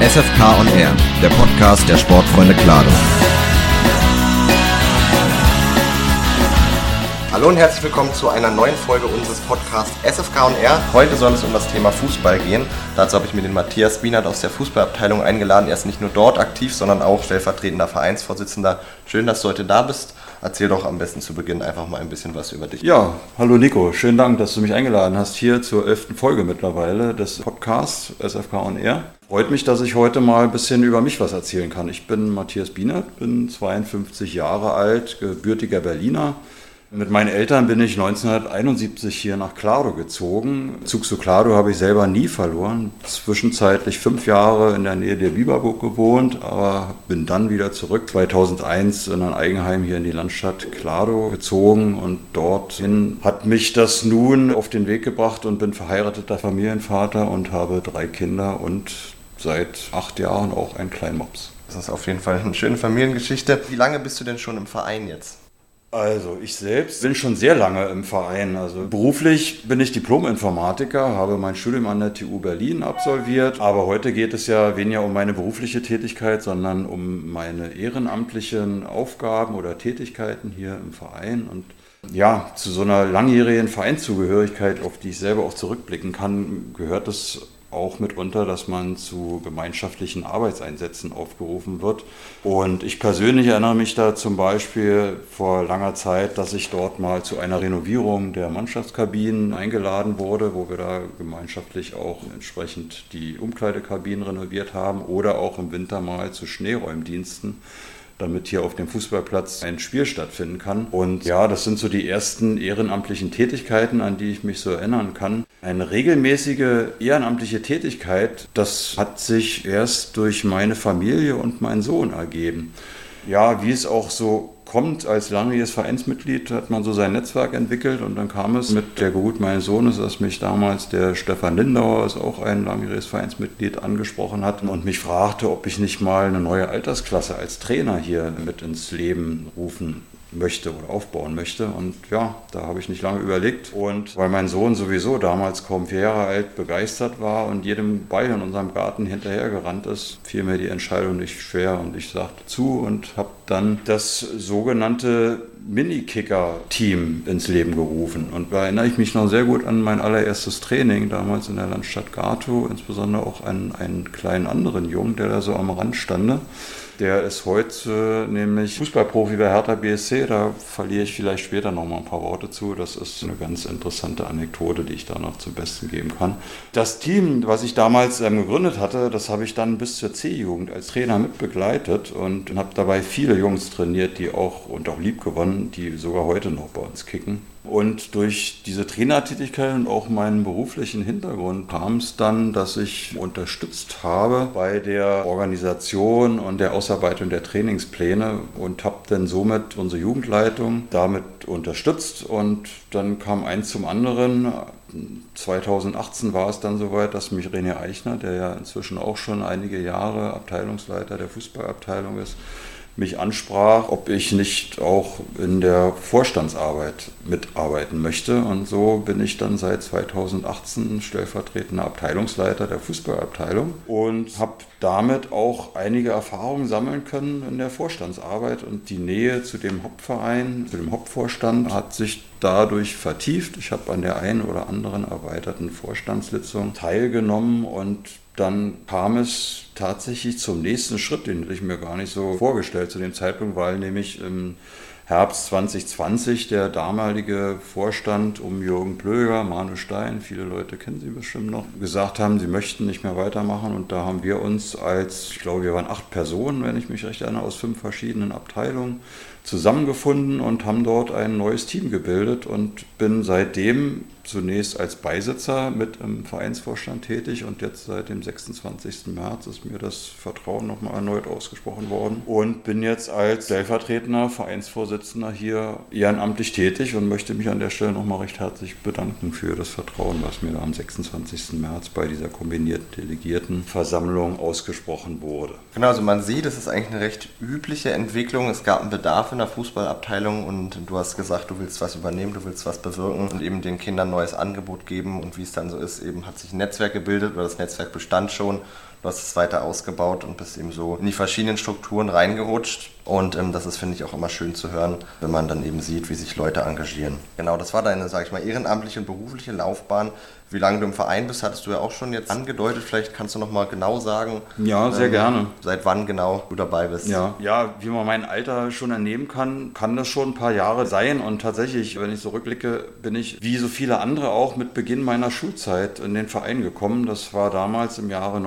SFK on Air, der Podcast der Sportfreunde Klado. Hallo und herzlich willkommen zu einer neuen Folge unseres Podcasts SFK on Air. Heute soll es um das Thema Fußball gehen. Dazu habe ich mir den Matthias Bienert aus der Fußballabteilung eingeladen. Er ist nicht nur dort aktiv, sondern auch stellvertretender Vereinsvorsitzender. Schön, dass du heute da bist. Erzähl doch am besten zu Beginn einfach mal ein bisschen was über dich. Ja, hallo Nico, schönen Dank, dass du mich eingeladen hast hier zur elften Folge mittlerweile des Podcasts SFK on Air. Freut mich, dass ich heute mal ein bisschen über mich was erzählen kann. Ich bin Matthias Bienert, bin 52 Jahre alt, gebürtiger Berliner, mit meinen Eltern bin ich 1971 hier nach Klado gezogen. Zug zu Klado habe ich selber nie verloren. Zwischenzeitlich fünf Jahre in der Nähe der Biberburg gewohnt, aber bin dann wieder zurück 2001 in ein Eigenheim hier in die Landstadt Klado gezogen und dorthin hat mich das nun auf den Weg gebracht und bin verheirateter Familienvater und habe drei Kinder und seit acht Jahren auch einen kleinen Mops. Das ist auf jeden Fall eine schöne Familiengeschichte. Wie lange bist du denn schon im Verein jetzt? Also ich selbst bin schon sehr lange im Verein. Also beruflich bin ich Diplom-Informatiker, habe mein Studium an der TU Berlin absolviert. Aber heute geht es ja weniger um meine berufliche Tätigkeit, sondern um meine ehrenamtlichen Aufgaben oder Tätigkeiten hier im Verein. Und ja, zu so einer langjährigen Vereinszugehörigkeit, auf die ich selber auch zurückblicken kann, gehört es auch mitunter, dass man zu gemeinschaftlichen Arbeitseinsätzen aufgerufen wird. Und ich persönlich erinnere mich da zum Beispiel vor langer Zeit, dass ich dort mal zu einer Renovierung der Mannschaftskabinen eingeladen wurde, wo wir da gemeinschaftlich auch entsprechend die Umkleidekabinen renoviert haben oder auch im Winter mal zu Schneeräumdiensten damit hier auf dem Fußballplatz ein Spiel stattfinden kann. Und ja, das sind so die ersten ehrenamtlichen Tätigkeiten, an die ich mich so erinnern kann. Eine regelmäßige ehrenamtliche Tätigkeit, das hat sich erst durch meine Familie und meinen Sohn ergeben. Ja, wie es auch so kommt, als langjähriges Vereinsmitglied hat man so sein Netzwerk entwickelt und dann kam es mit der Geburt meines Sohnes, dass mich damals der Stefan Lindauer, ist auch ein langjähriges Vereinsmitglied, angesprochen hat und mich fragte, ob ich nicht mal eine neue Altersklasse als Trainer hier mit ins Leben rufen möchte oder aufbauen möchte. Und ja, da habe ich nicht lange überlegt. Und weil mein Sohn sowieso damals kaum vier Jahre alt begeistert war und jedem Ball in unserem Garten hinterhergerannt ist, fiel mir die Entscheidung nicht schwer und ich sagte zu und habe dann das sogenannte Mini-Kicker-Team ins Leben gerufen. Und da erinnere ich mich noch sehr gut an mein allererstes Training damals in der Landstadt Gato, insbesondere auch an einen kleinen anderen Jungen, der da so am Rand stande. Der ist heute nämlich Fußballprofi bei Hertha BSC. Da verliere ich vielleicht später noch mal ein paar Worte zu. Das ist eine ganz interessante Anekdote, die ich da noch zum Besten geben kann. Das Team, was ich damals ähm, gegründet hatte, das habe ich dann bis zur C-Jugend als Trainer mitbegleitet und habe dabei viele Jungs trainiert, die auch und auch lieb gewonnen, die sogar heute noch bei uns kicken. Und durch diese Trainertätigkeit und auch meinen beruflichen Hintergrund kam es dann, dass ich unterstützt habe bei der Organisation und der Ausarbeitung der Trainingspläne und habe dann somit unsere Jugendleitung damit unterstützt. Und dann kam eins zum anderen. 2018 war es dann soweit, dass mich René Eichner, der ja inzwischen auch schon einige Jahre Abteilungsleiter der Fußballabteilung ist, mich ansprach, ob ich nicht auch in der Vorstandsarbeit mitarbeiten möchte. Und so bin ich dann seit 2018 stellvertretender Abteilungsleiter der Fußballabteilung und habe damit auch einige Erfahrungen sammeln können in der Vorstandsarbeit. Und die Nähe zu dem Hauptverein, zu dem Hauptvorstand hat sich dadurch vertieft. Ich habe an der einen oder anderen erweiterten Vorstandssitzung teilgenommen und dann kam es tatsächlich zum nächsten Schritt, den hätte ich mir gar nicht so vorgestellt zu dem Zeitpunkt, weil nämlich im Herbst 2020 der damalige Vorstand um Jürgen Plöger, Manu Stein, viele Leute kennen sie bestimmt noch, gesagt haben, sie möchten nicht mehr weitermachen. Und da haben wir uns als, ich glaube, wir waren acht Personen, wenn ich mich recht erinnere, aus fünf verschiedenen Abteilungen zusammengefunden und haben dort ein neues Team gebildet und bin seitdem zunächst als Beisitzer mit im Vereinsvorstand tätig und jetzt seit dem 26. März ist mir das Vertrauen nochmal erneut ausgesprochen worden und bin jetzt als stellvertretender Vereinsvorsitzender hier ehrenamtlich tätig und möchte mich an der Stelle nochmal recht herzlich bedanken für das Vertrauen, was mir am 26. März bei dieser kombinierten Delegiertenversammlung ausgesprochen wurde. Genau, also man sieht, es ist eigentlich eine recht übliche Entwicklung. Es gab einen Bedarf in der Fußballabteilung und du hast gesagt, du willst was übernehmen, du willst was bewirken und eben den Kindern neues Angebot geben und wie es dann so ist, eben hat sich ein Netzwerk gebildet oder das Netzwerk bestand schon. Du hast es weiter ausgebaut und bist eben so in die verschiedenen Strukturen reingerutscht. Und ähm, das ist, finde ich, auch immer schön zu hören, wenn man dann eben sieht, wie sich Leute engagieren. Genau, das war deine, sage ich mal, ehrenamtliche und berufliche Laufbahn. Wie lange du im Verein bist, hattest du ja auch schon jetzt angedeutet. Vielleicht kannst du noch mal genau sagen. Ja, sehr ähm, gerne. Seit wann genau du dabei bist. Ja, ja, wie man mein Alter schon ernehmen kann, kann das schon ein paar Jahre sein. Und tatsächlich, wenn ich so rückblicke, bin ich wie so viele andere auch mit Beginn meiner Schulzeit in den Verein gekommen. Das war damals im Jahre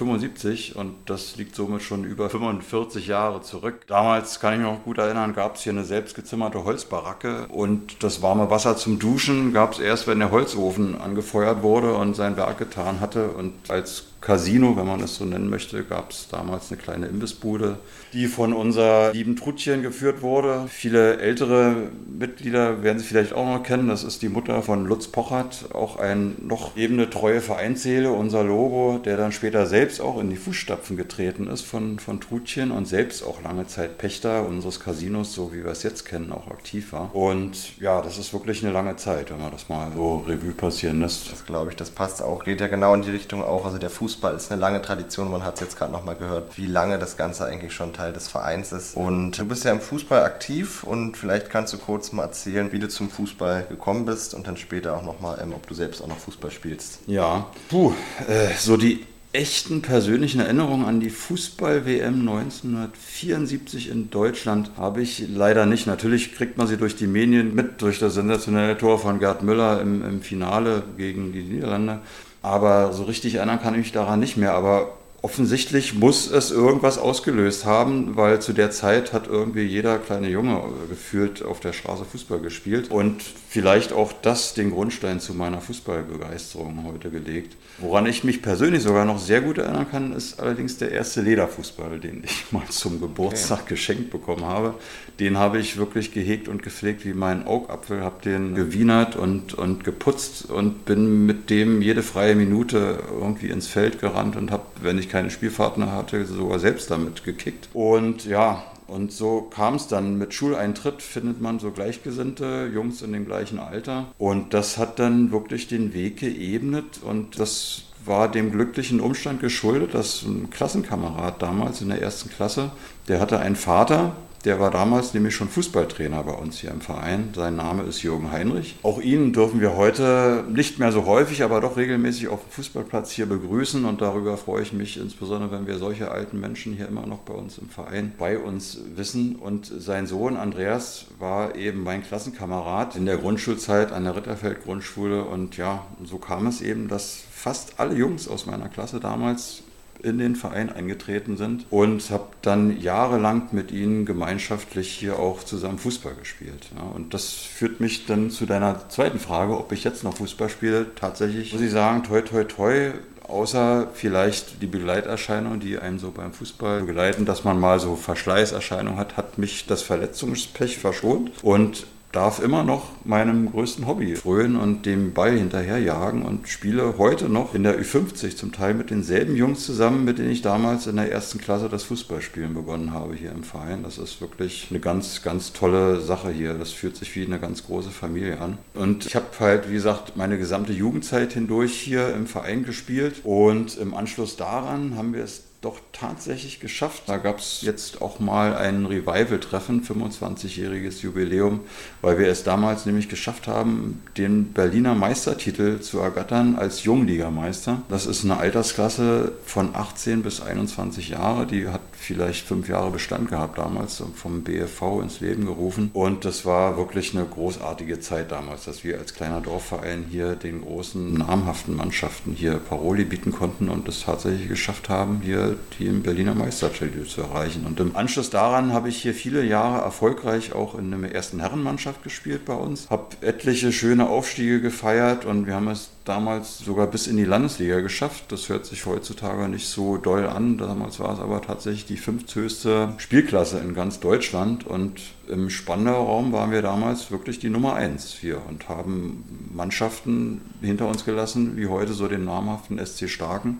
1975 und das liegt somit schon über 45 Jahre zurück. Damals kann ich mich noch gut erinnern, gab es hier eine selbstgezimmerte Holzbaracke und das warme Wasser zum Duschen gab es erst, wenn der Holzofen angefeuert gefeuert wurde und sein Werk getan hatte. Und als Casino, wenn man es so nennen möchte, gab es damals eine kleine Imbissbude, die von unserer lieben Trutchen geführt wurde. Viele ältere Mitglieder werden sie vielleicht auch noch kennen. Das ist die Mutter von Lutz Pochert, auch ein noch ebene treue Vereinsseele, unser Logo, der dann später selbst auch in die Fußstapfen getreten ist von, von Trutchen und selbst auch lange Zeit Pächter unseres Casinos, so wie wir es jetzt kennen, auch aktiv war. Und ja, das ist wirklich eine lange Zeit, wenn man das mal so Revue passieren lässt. Das glaube ich, das passt auch. Geht ja genau in die Richtung auch. Also der Fuß Fußball ist eine lange Tradition. Man hat es jetzt gerade nochmal gehört, wie lange das Ganze eigentlich schon Teil des Vereins ist. Und du bist ja im Fußball aktiv und vielleicht kannst du kurz mal erzählen, wie du zum Fußball gekommen bist und dann später auch nochmal, ähm, ob du selbst auch noch Fußball spielst. Ja, puh, äh, so die echten persönlichen Erinnerungen an die Fußball-WM 1974 in Deutschland habe ich leider nicht. Natürlich kriegt man sie durch die Medien mit, durch das sensationelle Tor von Gerd Müller im, im Finale gegen die Niederlande. Aber so richtig erinnern kann ich mich daran nicht mehr. Aber offensichtlich muss es irgendwas ausgelöst haben, weil zu der Zeit hat irgendwie jeder kleine Junge gefühlt auf der Straße Fußball gespielt. Und vielleicht auch das den Grundstein zu meiner Fußballbegeisterung heute gelegt. Woran ich mich persönlich sogar noch sehr gut erinnern kann, ist allerdings der erste Lederfußball, den ich mal zum Geburtstag okay. geschenkt bekommen habe. Den habe ich wirklich gehegt und gepflegt wie meinen Augapfel, habe den gewienert und, und geputzt und bin mit dem jede freie Minute irgendwie ins Feld gerannt und habe, wenn ich keine Spielpartner hatte, sogar selbst damit gekickt. Und ja, und so kam es dann. Mit Schuleintritt findet man so Gleichgesinnte, Jungs in dem gleichen Alter. Und das hat dann wirklich den Weg geebnet. Und das war dem glücklichen Umstand geschuldet, dass ein Klassenkamerad damals in der ersten Klasse, der hatte einen Vater, der war damals nämlich schon Fußballtrainer bei uns hier im Verein. Sein Name ist Jürgen Heinrich. Auch ihn dürfen wir heute nicht mehr so häufig, aber doch regelmäßig auf dem Fußballplatz hier begrüßen. Und darüber freue ich mich insbesondere, wenn wir solche alten Menschen hier immer noch bei uns im Verein bei uns wissen. Und sein Sohn Andreas war eben mein Klassenkamerad in der Grundschulzeit an der Ritterfeld Grundschule. Und ja, so kam es eben, dass fast alle Jungs aus meiner Klasse damals in den Verein eingetreten sind und habe dann jahrelang mit ihnen gemeinschaftlich hier auch zusammen Fußball gespielt. Und das führt mich dann zu deiner zweiten Frage, ob ich jetzt noch Fußball spiele. Tatsächlich muss ich sagen, toi, toi, toi, außer vielleicht die Begleiterscheinungen, die einem so beim Fußball begleiten, dass man mal so Verschleißerscheinungen hat, hat mich das Verletzungspech verschont und darf immer noch meinem größten Hobby frönen und dem Ball hinterherjagen und spiele heute noch in der Ü50 zum Teil mit denselben Jungs zusammen, mit denen ich damals in der ersten Klasse das Fußballspielen begonnen habe hier im Verein. Das ist wirklich eine ganz, ganz tolle Sache hier. Das fühlt sich wie eine ganz große Familie an. Und ich habe halt, wie gesagt, meine gesamte Jugendzeit hindurch hier im Verein gespielt und im Anschluss daran haben wir es doch tatsächlich geschafft. Da gab es jetzt auch mal ein Revival-Treffen, 25-jähriges Jubiläum, weil wir es damals nämlich geschafft haben, den Berliner Meistertitel zu ergattern als Jungligameister. Das ist eine Altersklasse von 18 bis 21 Jahre, die hat vielleicht fünf Jahre Bestand gehabt damals, vom BFV ins Leben gerufen. Und das war wirklich eine großartige Zeit damals, dass wir als kleiner Dorfverein hier den großen namhaften Mannschaften hier Paroli bieten konnten und es tatsächlich geschafft haben, hier die im Berliner Meistertitel zu erreichen. Und im Anschluss daran habe ich hier viele Jahre erfolgreich auch in einer ersten Herrenmannschaft gespielt bei uns, habe etliche schöne Aufstiege gefeiert und wir haben es damals sogar bis in die Landesliga geschafft. Das hört sich heutzutage nicht so doll an. Damals war es aber tatsächlich die fünfthöchste Spielklasse in ganz Deutschland und im Spandauer Raum waren wir damals wirklich die Nummer eins hier und haben Mannschaften hinter uns gelassen, wie heute so den namhaften SC Starken.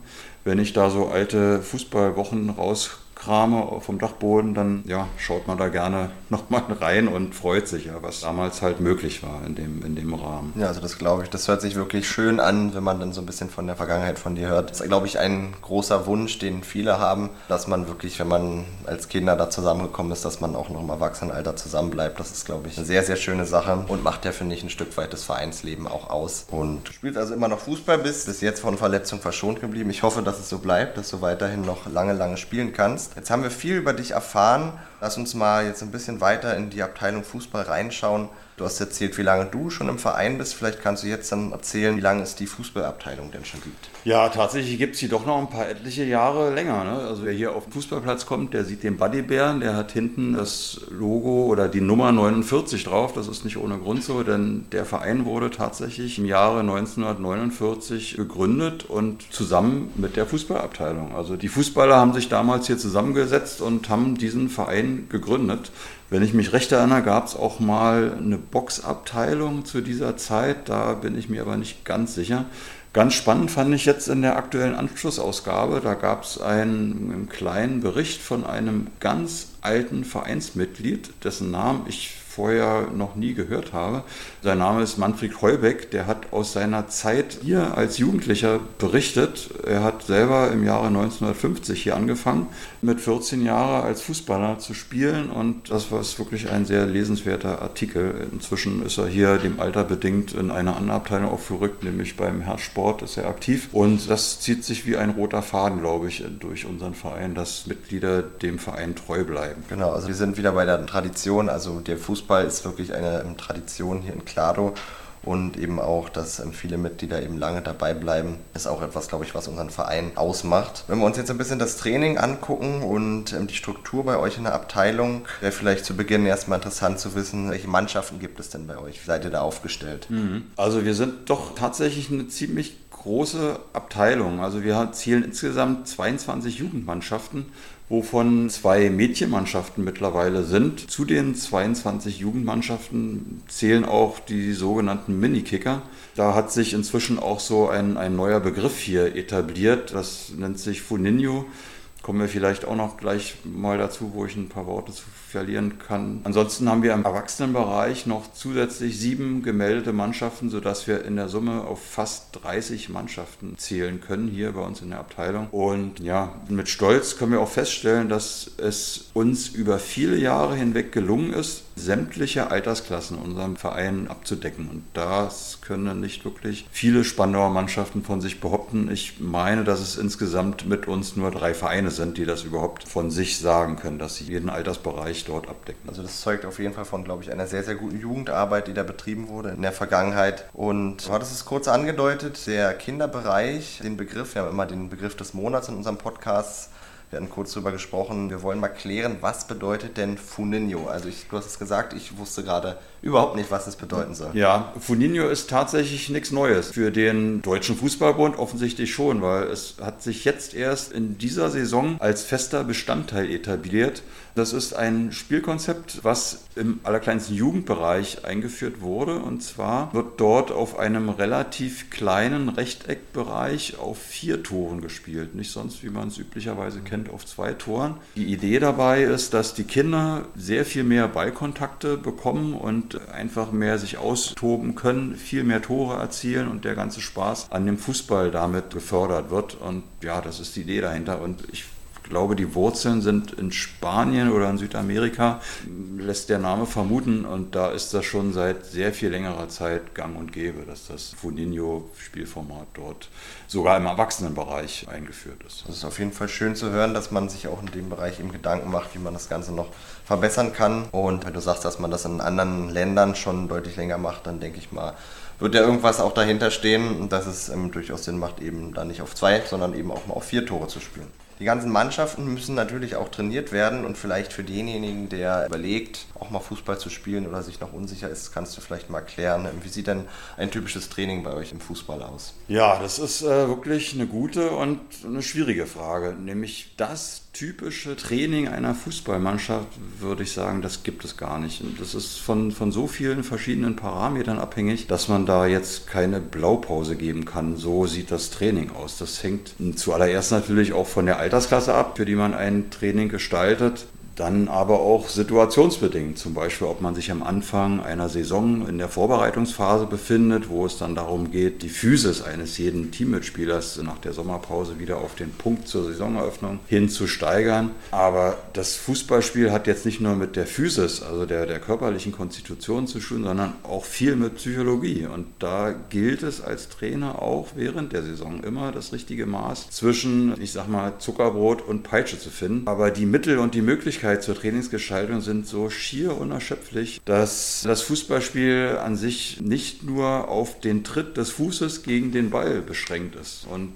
Wenn ich da so alte Fußballwochen raus Krame vom Dachboden, dann ja, schaut man da gerne nochmal rein und freut sich ja, was damals halt möglich war in dem, in dem Rahmen. Ja, also das glaube ich, das hört sich wirklich schön an, wenn man dann so ein bisschen von der Vergangenheit von dir hört. Das ist, glaube ich, ein großer Wunsch, den viele haben, dass man wirklich, wenn man als Kinder da zusammengekommen ist, dass man auch noch im Erwachsenenalter zusammenbleibt. Das ist, glaube ich, eine sehr, sehr schöne Sache und macht ja, finde ich, ein Stück weit das Vereinsleben auch aus. Und du spielst also immer noch Fußball, bist bis jetzt von Verletzung verschont geblieben. Ich hoffe, dass es so bleibt, dass du weiterhin noch lange, lange spielen kannst. Jetzt haben wir viel über dich erfahren. Lass uns mal jetzt ein bisschen weiter in die Abteilung Fußball reinschauen. Du hast erzählt, wie lange du schon im Verein bist. Vielleicht kannst du jetzt dann erzählen, wie lange es die Fußballabteilung denn schon gibt. Ja, tatsächlich gibt es die doch noch ein paar etliche Jahre länger. Ne? Also wer hier auf den Fußballplatz kommt, der sieht den Bodybeeren, der hat hinten das Logo oder die Nummer 49 drauf. Das ist nicht ohne Grund so, denn der Verein wurde tatsächlich im Jahre 1949 gegründet und zusammen mit der Fußballabteilung. Also die Fußballer haben sich damals hier zusammengesetzt und haben diesen Verein gegründet. Wenn ich mich recht erinnere, gab es auch mal eine Boxabteilung zu dieser Zeit. Da bin ich mir aber nicht ganz sicher. Ganz spannend fand ich jetzt in der aktuellen Anschlussausgabe, da gab es einen, einen kleinen Bericht von einem ganz alten Vereinsmitglied, dessen Namen ich vorher noch nie gehört habe. Sein Name ist Manfred Heubeck, der hat aus seiner Zeit hier als Jugendlicher berichtet. Er hat selber im Jahre 1950 hier angefangen, mit 14 Jahren als Fußballer zu spielen und das war wirklich ein sehr lesenswerter Artikel. Inzwischen ist er hier dem Alter bedingt in eine andere Abteilung aufgerückt, nämlich beim Herzsport ist er aktiv und das zieht sich wie ein roter Faden, glaube ich, durch unseren Verein, dass Mitglieder dem Verein treu bleiben. Genau, also wir sind wieder bei der Tradition, also der Fußball ist wirklich eine Tradition hier in Klado und eben auch, dass ähm, viele Mitglieder eben lange dabei bleiben, ist auch etwas, glaube ich, was unseren Verein ausmacht. Wenn wir uns jetzt ein bisschen das Training angucken und ähm, die Struktur bei euch in der Abteilung, wäre vielleicht zu Beginn erstmal interessant zu wissen, welche Mannschaften gibt es denn bei euch? Wie seid ihr da aufgestellt? Mhm. Also wir sind doch tatsächlich eine ziemlich große Abteilung. Also wir zielen insgesamt 22 Jugendmannschaften wovon zwei Mädchenmannschaften mittlerweile sind. Zu den 22 Jugendmannschaften zählen auch die sogenannten Minikicker. Da hat sich inzwischen auch so ein, ein neuer Begriff hier etabliert. Das nennt sich Funinho. Kommen wir vielleicht auch noch gleich mal dazu, wo ich ein paar Worte zu verlieren kann. Ansonsten haben wir im Erwachsenenbereich noch zusätzlich sieben gemeldete Mannschaften, sodass wir in der Summe auf fast 30 Mannschaften zählen können hier bei uns in der Abteilung. Und ja, mit Stolz können wir auch feststellen, dass es uns über viele Jahre hinweg gelungen ist, sämtliche Altersklassen in unserem Verein abzudecken. Und das können nicht wirklich viele Spandauer Mannschaften von sich behaupten. Ich meine, dass es insgesamt mit uns nur drei Vereine sind, die das überhaupt von sich sagen können, dass sie jeden Altersbereich sich dort abdecken. Also das zeugt auf jeden Fall von, glaube ich, einer sehr, sehr guten Jugendarbeit, die da betrieben wurde in der Vergangenheit. Und du hattest es kurz angedeutet, der Kinderbereich, den Begriff, wir haben immer den Begriff des Monats in unserem Podcast, wir hatten kurz darüber gesprochen. Wir wollen mal klären, was bedeutet denn Funinho? Also ich, du hast es gesagt, ich wusste gerade überhaupt nicht, was es bedeuten soll. Ja, Funinho ist tatsächlich nichts Neues. Für den Deutschen Fußballbund offensichtlich schon, weil es hat sich jetzt erst in dieser Saison als fester Bestandteil etabliert. Das ist ein Spielkonzept, was im allerkleinsten Jugendbereich eingeführt wurde. Und zwar wird dort auf einem relativ kleinen Rechteckbereich auf vier Toren gespielt. Nicht sonst, wie man es üblicherweise kennt, auf zwei Toren. Die Idee dabei ist, dass die Kinder sehr viel mehr Ballkontakte bekommen und einfach mehr sich austoben können, viel mehr Tore erzielen und der ganze Spaß an dem Fußball damit gefördert wird. Und ja, das ist die Idee dahinter. Und ich glaube, die Wurzeln sind in Spanien oder in Südamerika, lässt der Name vermuten. Und da ist das schon seit sehr viel längerer Zeit gang und gäbe, dass das Funinho-Spielformat dort sogar im Erwachsenenbereich eingeführt ist. Das ist auf jeden Fall schön zu hören, dass man sich auch in dem Bereich eben Gedanken macht, wie man das Ganze noch verbessern kann. Und wenn du sagst, dass man das in anderen Ländern schon deutlich länger macht, dann denke ich mal, wird ja irgendwas auch dahinter stehen, dass es ähm, durchaus Sinn macht, eben dann nicht auf zwei, sondern eben auch mal auf vier Tore zu spielen. Die ganzen Mannschaften müssen natürlich auch trainiert werden und vielleicht für denjenigen, der überlegt, auch mal Fußball zu spielen oder sich noch unsicher ist, kannst du vielleicht mal erklären, wie sieht denn ein typisches Training bei euch im Fußball aus? Ja, das ist äh, wirklich eine gute und eine schwierige Frage, nämlich das typische Training einer Fußballmannschaft, würde ich sagen, das gibt es gar nicht. Das ist von, von so vielen verschiedenen Parametern abhängig, dass man da jetzt keine Blaupause geben kann. So sieht das Training aus. Das hängt zuallererst natürlich auch von der Altersklasse ab, für die man ein Training gestaltet. Dann aber auch situationsbedingt, zum Beispiel ob man sich am Anfang einer Saison in der Vorbereitungsphase befindet, wo es dann darum geht, die Physis eines jeden Teammitspielers nach der Sommerpause wieder auf den Punkt zur Saisoneröffnung hin zu steigern. Aber das Fußballspiel hat jetzt nicht nur mit der Physis, also der, der körperlichen Konstitution zu tun, sondern auch viel mit Psychologie. Und da gilt es als Trainer auch während der Saison immer das richtige Maß zwischen, ich sag mal, Zuckerbrot und Peitsche zu finden. Aber die Mittel und die Möglichkeiten, Möglichkeit zur Trainingsgestaltung sind so schier unerschöpflich, dass das Fußballspiel an sich nicht nur auf den Tritt des Fußes gegen den Ball beschränkt ist. Und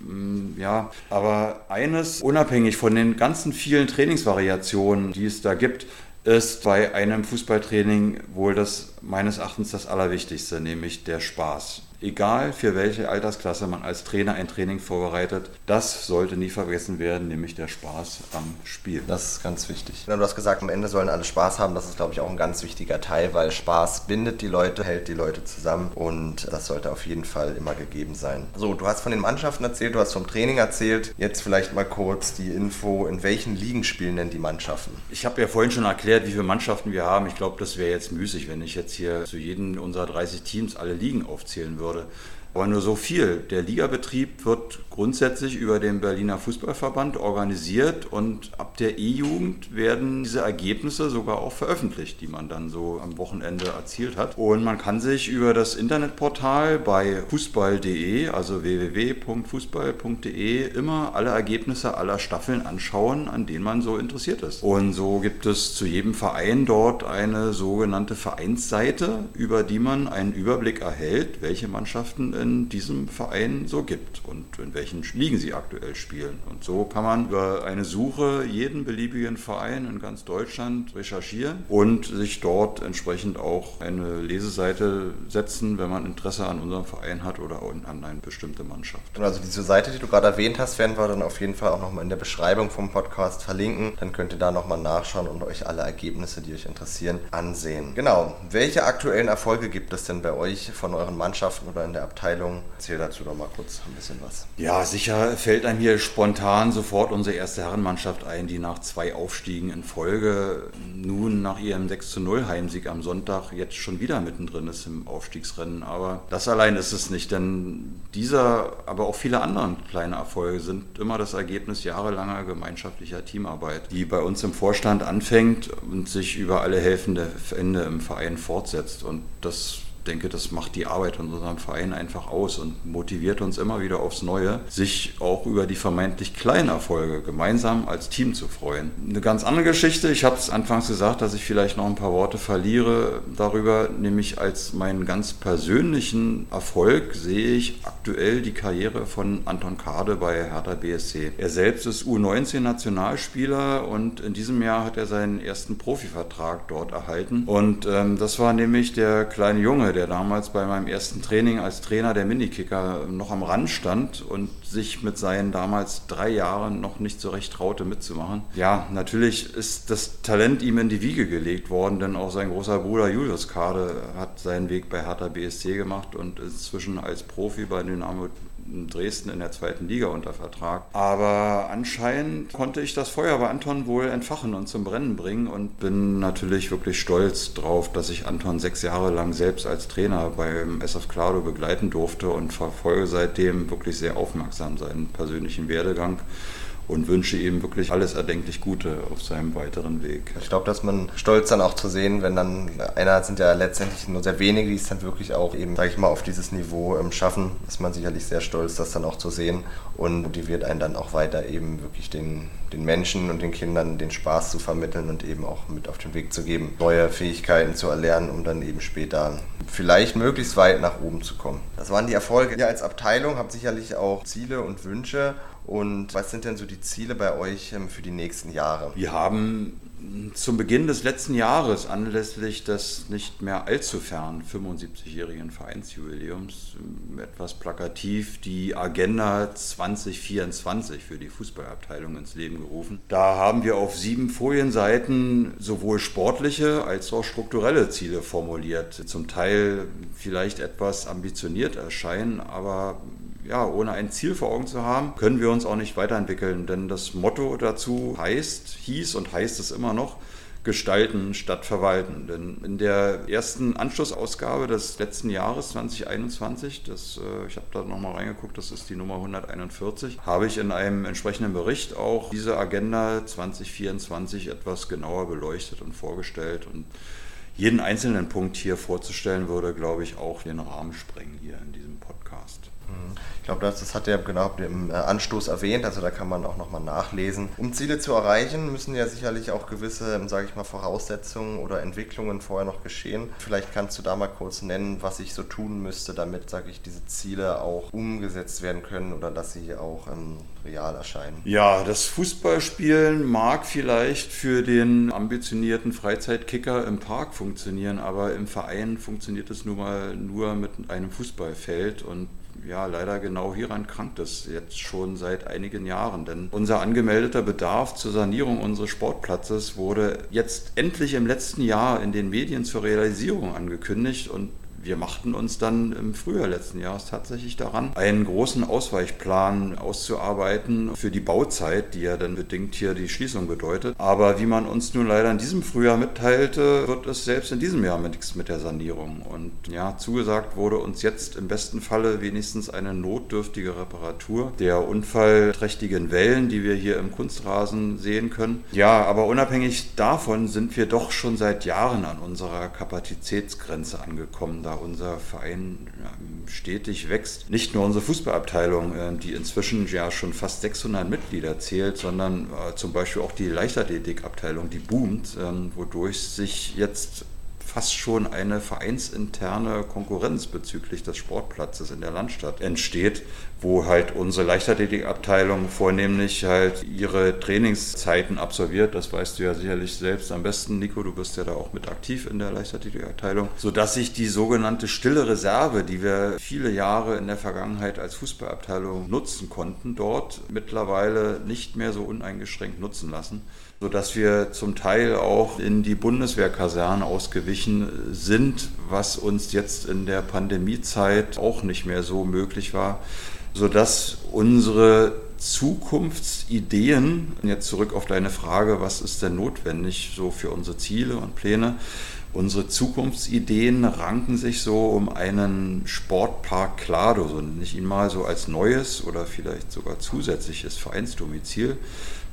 mm, ja, aber eines, unabhängig von den ganzen vielen Trainingsvariationen, die es da gibt, ist bei einem Fußballtraining wohl das meines Erachtens das Allerwichtigste, nämlich der Spaß egal für welche Altersklasse man als Trainer ein Training vorbereitet, das sollte nie vergessen werden, nämlich der Spaß am Spiel. Das ist ganz wichtig. Du hast gesagt, am Ende sollen alle Spaß haben. Das ist, glaube ich, auch ein ganz wichtiger Teil, weil Spaß bindet die Leute, hält die Leute zusammen und das sollte auf jeden Fall immer gegeben sein. So, du hast von den Mannschaften erzählt, du hast vom Training erzählt. Jetzt vielleicht mal kurz die Info, in welchen Ligen spielen denn die Mannschaften? Ich habe ja vorhin schon erklärt, wie viele Mannschaften wir haben. Ich glaube, das wäre jetzt müßig, wenn ich jetzt hier zu jedem unserer 30 Teams alle Ligen aufzählen würde würde. Aber nur so viel. Der Ligabetrieb wird grundsätzlich über den Berliner Fußballverband organisiert und ab der E-Jugend werden diese Ergebnisse sogar auch veröffentlicht, die man dann so am Wochenende erzielt hat. Und man kann sich über das Internetportal bei fußball.de, also www.fußball.de, immer alle Ergebnisse aller Staffeln anschauen, an denen man so interessiert ist. Und so gibt es zu jedem Verein dort eine sogenannte Vereinsseite, über die man einen Überblick erhält, welche Mannschaften in diesem Verein so gibt und in welchen Ligen sie aktuell spielen. Und so kann man über eine Suche jeden beliebigen Verein in ganz Deutschland recherchieren und sich dort entsprechend auch eine Leseseite setzen, wenn man Interesse an unserem Verein hat oder an eine bestimmte Mannschaft. Also diese Seite, die du gerade erwähnt hast, werden wir dann auf jeden Fall auch nochmal in der Beschreibung vom Podcast verlinken. Dann könnt ihr da nochmal nachschauen und euch alle Ergebnisse, die euch interessieren, ansehen. Genau. Welche aktuellen Erfolge gibt es denn bei euch von euren Mannschaften oder in der Abteilung? Erzähl dazu doch mal kurz ein bisschen was. Ja, ja, sicher fällt einem hier spontan sofort unsere erste Herrenmannschaft ein, die nach zwei Aufstiegen in Folge nun nach ihrem 6 zu 0 Heimsieg am Sonntag jetzt schon wieder mittendrin ist im Aufstiegsrennen. Aber das allein ist es nicht, denn dieser, aber auch viele andere kleine Erfolge sind immer das Ergebnis jahrelanger gemeinschaftlicher Teamarbeit, die bei uns im Vorstand anfängt und sich über alle helfende Ende im Verein fortsetzt. Und das denke, das macht die Arbeit in unserem Verein einfach aus und motiviert uns immer wieder aufs Neue, sich auch über die vermeintlich kleinen Erfolge gemeinsam als Team zu freuen. Eine ganz andere Geschichte, ich habe es anfangs gesagt, dass ich vielleicht noch ein paar Worte verliere darüber, nämlich als meinen ganz persönlichen Erfolg sehe ich aktuell die Karriere von Anton Kade bei Hertha BSC. Er selbst ist U19-Nationalspieler und in diesem Jahr hat er seinen ersten Profivertrag dort erhalten. Und ähm, das war nämlich der kleine Junge, der damals bei meinem ersten Training als Trainer der Minikicker noch am Rand stand und sich mit seinen damals drei Jahren noch nicht so recht traute mitzumachen. Ja, natürlich ist das Talent ihm in die Wiege gelegt worden, denn auch sein großer Bruder Julius Kade hat seinen Weg bei Hertha BSC gemacht und ist inzwischen als Profi bei Dynamo Dresden in der zweiten Liga unter Vertrag. Aber anscheinend konnte ich das Feuer bei Anton wohl entfachen und zum Brennen bringen und bin natürlich wirklich stolz drauf, dass ich Anton sechs Jahre lang selbst als Trainer beim SF Clado begleiten durfte und verfolge seitdem wirklich sehr aufmerksam seinen persönlichen Werdegang und wünsche ihm wirklich alles erdenklich Gute auf seinem weiteren Weg. Ich glaube, dass man stolz dann auch zu sehen, wenn dann einer sind ja letztendlich nur sehr wenige, die es dann wirklich auch eben, sage ich mal, auf dieses Niveau ähm, schaffen, ist man sicherlich sehr stolz, das dann auch zu sehen und motiviert einen dann auch weiter eben wirklich den, den Menschen und den Kindern den Spaß zu vermitteln und eben auch mit auf den Weg zu geben, neue Fähigkeiten zu erlernen, um dann eben später vielleicht möglichst weit nach oben zu kommen. Das waren die Erfolge. Ihr als Abteilung habt sicherlich auch Ziele und Wünsche und was sind denn so die Ziele bei euch ähm, für die nächsten Jahre? Wir haben zum Beginn des letzten Jahres anlässlich des nicht mehr allzu fern 75-jährigen Vereinsjubiläums ähm, etwas plakativ die Agenda 2024 für die Fußballabteilung ins Leben gerufen. Da haben wir auf sieben Folienseiten sowohl sportliche als auch strukturelle Ziele formuliert. Zum Teil vielleicht etwas ambitioniert erscheinen, aber ja, ohne ein Ziel vor Augen zu haben, können wir uns auch nicht weiterentwickeln. Denn das Motto dazu heißt, hieß und heißt es immer noch, gestalten statt verwalten. Denn in der ersten Anschlussausgabe des letzten Jahres 2021, das, äh, ich habe da nochmal reingeguckt, das ist die Nummer 141, habe ich in einem entsprechenden Bericht auch diese Agenda 2024 etwas genauer beleuchtet und vorgestellt. Und jeden einzelnen Punkt hier vorzustellen, würde, glaube ich, auch den Rahmen sprengen hier in diesem Podcast. Ich glaube, das, das hat er genau im äh, Anstoß erwähnt, also da kann man auch nochmal nachlesen. Um Ziele zu erreichen, müssen ja sicherlich auch gewisse, ähm, sage ich mal, Voraussetzungen oder Entwicklungen vorher noch geschehen. Vielleicht kannst du da mal kurz nennen, was ich so tun müsste, damit, sage ich, diese Ziele auch umgesetzt werden können oder dass sie auch ähm, real erscheinen. Ja, das Fußballspielen mag vielleicht für den ambitionierten Freizeitkicker im Park funktionieren, aber im Verein funktioniert es nun mal nur mit einem Fußballfeld und ja, leider genau hieran krankt es jetzt schon seit einigen Jahren. Denn unser angemeldeter Bedarf zur Sanierung unseres Sportplatzes wurde jetzt endlich im letzten Jahr in den Medien zur Realisierung angekündigt und wir machten uns dann im Frühjahr letzten Jahres tatsächlich daran, einen großen Ausweichplan auszuarbeiten für die Bauzeit, die ja dann bedingt hier die Schließung bedeutet. Aber wie man uns nun leider in diesem Frühjahr mitteilte, wird es selbst in diesem Jahr nichts mit der Sanierung. Und ja, zugesagt wurde uns jetzt im besten Falle wenigstens eine notdürftige Reparatur der unfallträchtigen Wellen, die wir hier im Kunstrasen sehen können. Ja, aber unabhängig davon sind wir doch schon seit Jahren an unserer Kapazitätsgrenze angekommen. Da unser Verein stetig wächst. Nicht nur unsere Fußballabteilung, äh, die inzwischen ja schon fast 600 Mitglieder zählt, sondern äh, zum Beispiel auch die Leichtathletikabteilung, die boomt, ähm, wodurch sich jetzt fast schon eine vereinsinterne Konkurrenz bezüglich des Sportplatzes in der Landstadt entsteht, wo halt unsere Leichtathletikabteilung vornehmlich halt ihre Trainingszeiten absolviert. Das weißt du ja sicherlich selbst am besten, Nico. Du bist ja da auch mit aktiv in der Leichtathletikabteilung, sodass sich die sogenannte stille Reserve, die wir viele Jahre in der Vergangenheit als Fußballabteilung nutzen konnten, dort mittlerweile nicht mehr so uneingeschränkt nutzen lassen sodass wir zum Teil auch in die Bundeswehrkaserne ausgewichen sind, was uns jetzt in der Pandemiezeit auch nicht mehr so möglich war, sodass unsere Zukunftsideen, jetzt zurück auf deine Frage, was ist denn notwendig so für unsere Ziele und Pläne, Unsere Zukunftsideen ranken sich so um einen Sportpark Klado, so nenne ich ihn mal so als neues oder vielleicht sogar zusätzliches Vereinsdomizil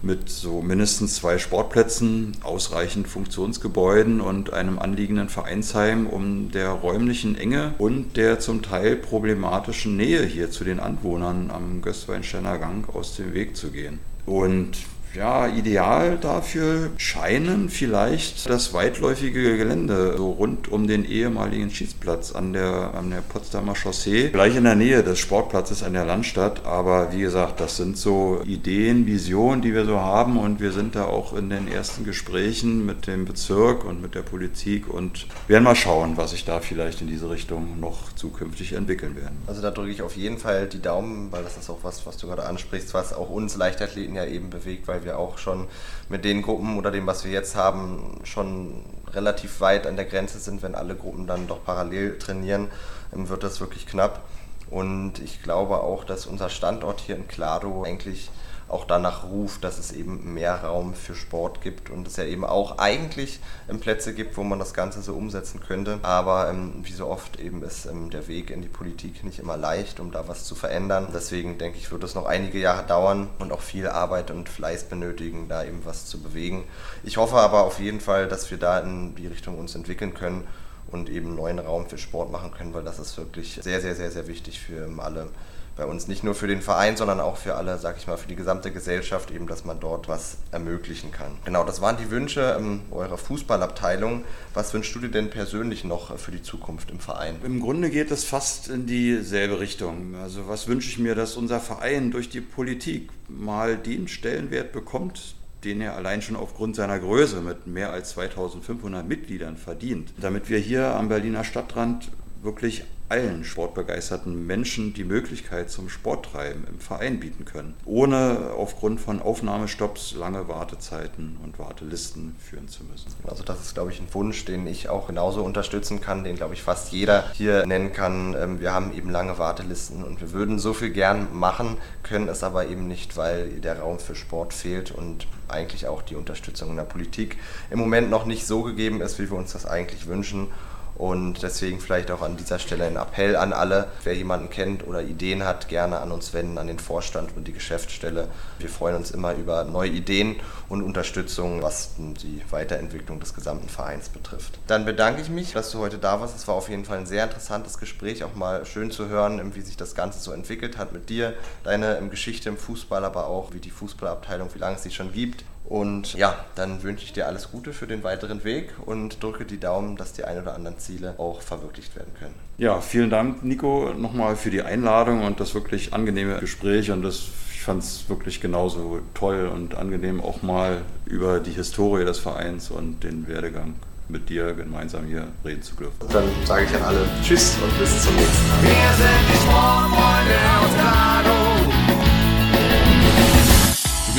mit so mindestens zwei Sportplätzen, ausreichend Funktionsgebäuden und einem anliegenden Vereinsheim, um der räumlichen Enge und der zum Teil problematischen Nähe hier zu den Anwohnern am Gößweinsteiner Gang aus dem Weg zu gehen. Und ja, ideal dafür scheinen vielleicht das weitläufige Gelände so rund um den ehemaligen Schießplatz an der, an der Potsdamer Chaussee, gleich in der Nähe des Sportplatzes an der Landstadt. Aber wie gesagt, das sind so Ideen, Visionen, die wir so haben und wir sind da auch in den ersten Gesprächen mit dem Bezirk und mit der Politik und werden mal schauen, was sich da vielleicht in diese Richtung noch zukünftig entwickeln werden. Also da drücke ich auf jeden Fall die Daumen, weil das ist auch was, was du gerade ansprichst, was auch uns Leichtathleten ja eben bewegt, weil weil wir auch schon mit den Gruppen oder dem, was wir jetzt haben, schon relativ weit an der Grenze sind. Wenn alle Gruppen dann doch parallel trainieren, wird das wirklich knapp. Und ich glaube auch, dass unser Standort hier in Klado eigentlich auch danach ruft, dass es eben mehr Raum für Sport gibt und es ja eben auch eigentlich ähm, Plätze gibt, wo man das Ganze so umsetzen könnte. Aber ähm, wie so oft eben ist ähm, der Weg in die Politik nicht immer leicht, um da was zu verändern. Deswegen denke ich, wird es noch einige Jahre dauern und auch viel Arbeit und Fleiß benötigen, da eben was zu bewegen. Ich hoffe aber auf jeden Fall, dass wir da in die Richtung uns entwickeln können und eben neuen Raum für Sport machen können, weil das ist wirklich sehr, sehr, sehr, sehr wichtig für alle bei uns. Nicht nur für den Verein, sondern auch für alle, sag ich mal, für die gesamte Gesellschaft, eben, dass man dort was ermöglichen kann. Genau, das waren die Wünsche ähm, eurer Fußballabteilung. Was wünschst du dir denn persönlich noch für die Zukunft im Verein? Im Grunde geht es fast in dieselbe Richtung. Also was wünsche ich mir, dass unser Verein durch die Politik mal den Stellenwert bekommt, den er allein schon aufgrund seiner Größe mit mehr als 2500 Mitgliedern verdient. Damit wir hier am Berliner Stadtrand wirklich allen sportbegeisterten Menschen die Möglichkeit zum Sporttreiben im Verein bieten können, ohne aufgrund von Aufnahmestopps lange Wartezeiten und Wartelisten führen zu müssen. Also das ist, glaube ich, ein Wunsch, den ich auch genauso unterstützen kann, den, glaube ich, fast jeder hier nennen kann. Ähm, wir haben eben lange Wartelisten und wir würden so viel gern machen, können es aber eben nicht, weil der Raum für Sport fehlt und eigentlich auch die Unterstützung in der Politik im Moment noch nicht so gegeben ist, wie wir uns das eigentlich wünschen. Und deswegen vielleicht auch an dieser Stelle ein Appell an alle, wer jemanden kennt oder Ideen hat, gerne an uns wenden, an den Vorstand und die Geschäftsstelle. Wir freuen uns immer über neue Ideen und Unterstützung, was die Weiterentwicklung des gesamten Vereins betrifft. Dann bedanke ich mich, dass du heute da warst. Es war auf jeden Fall ein sehr interessantes Gespräch, auch mal schön zu hören, wie sich das Ganze so entwickelt hat mit dir, deine Geschichte im Fußball, aber auch wie die Fußballabteilung, wie lange es sie schon gibt. Und ja, dann wünsche ich dir alles Gute für den weiteren Weg und drücke die Daumen, dass die ein oder anderen Ziele auch verwirklicht werden können. Ja, vielen Dank, Nico, nochmal für die Einladung und das wirklich angenehme Gespräch. Und das, ich fand es wirklich genauso toll und angenehm, auch mal über die Historie des Vereins und den Werdegang mit dir gemeinsam hier reden zu dürfen. Dann sage ich an alle Tschüss und bis zum nächsten Mal. Wir sind die Sportfreunde aus Grado.